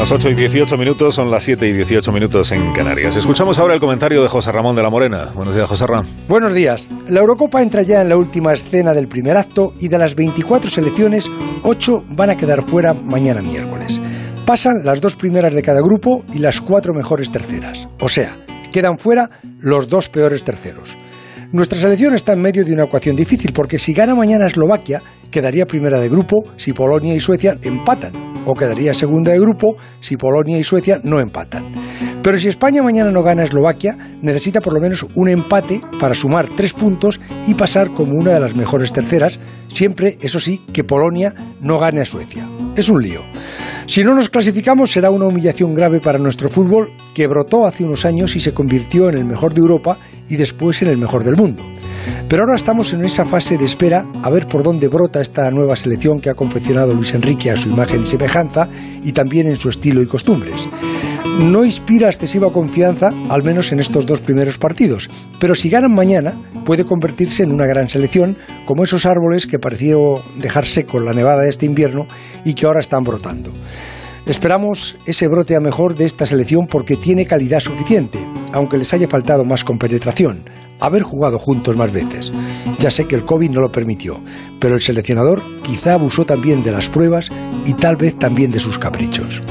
las 8 y 18 minutos, son las 7 y 18 minutos en Canarias. Escuchamos ahora el comentario de José Ramón de la Morena. Buenos días, José Ramón. Buenos días. La Eurocopa entra ya en la última escena del primer acto y de las 24 selecciones, 8 van a quedar fuera mañana miércoles. Pasan las dos primeras de cada grupo y las cuatro mejores terceras. O sea, quedan fuera los dos peores terceros. Nuestra selección está en medio de una ecuación difícil porque si gana mañana Eslovaquia, quedaría primera de grupo si Polonia y Suecia empatan o quedaría segunda de grupo si Polonia y Suecia no empatan. Pero si España mañana no gana a Eslovaquia, necesita por lo menos un empate para sumar tres puntos y pasar como una de las mejores terceras, siempre, eso sí, que Polonia no gane a Suecia. Es un lío. Si no nos clasificamos será una humillación grave para nuestro fútbol que brotó hace unos años y se convirtió en el mejor de Europa y después en el mejor del mundo. Pero ahora estamos en esa fase de espera a ver por dónde brota esta nueva selección que ha confeccionado Luis Enrique a su imagen y semejanza y también en su estilo y costumbres. No inspira excesiva confianza, al menos en estos dos primeros partidos, pero si ganan mañana puede convertirse en una gran selección, como esos árboles que pareció dejar seco la nevada de este invierno y que ahora están brotando. Esperamos ese brote a mejor de esta selección porque tiene calidad suficiente, aunque les haya faltado más compenetración, haber jugado juntos más veces. Ya sé que el COVID no lo permitió, pero el seleccionador quizá abusó también de las pruebas y tal vez también de sus caprichos.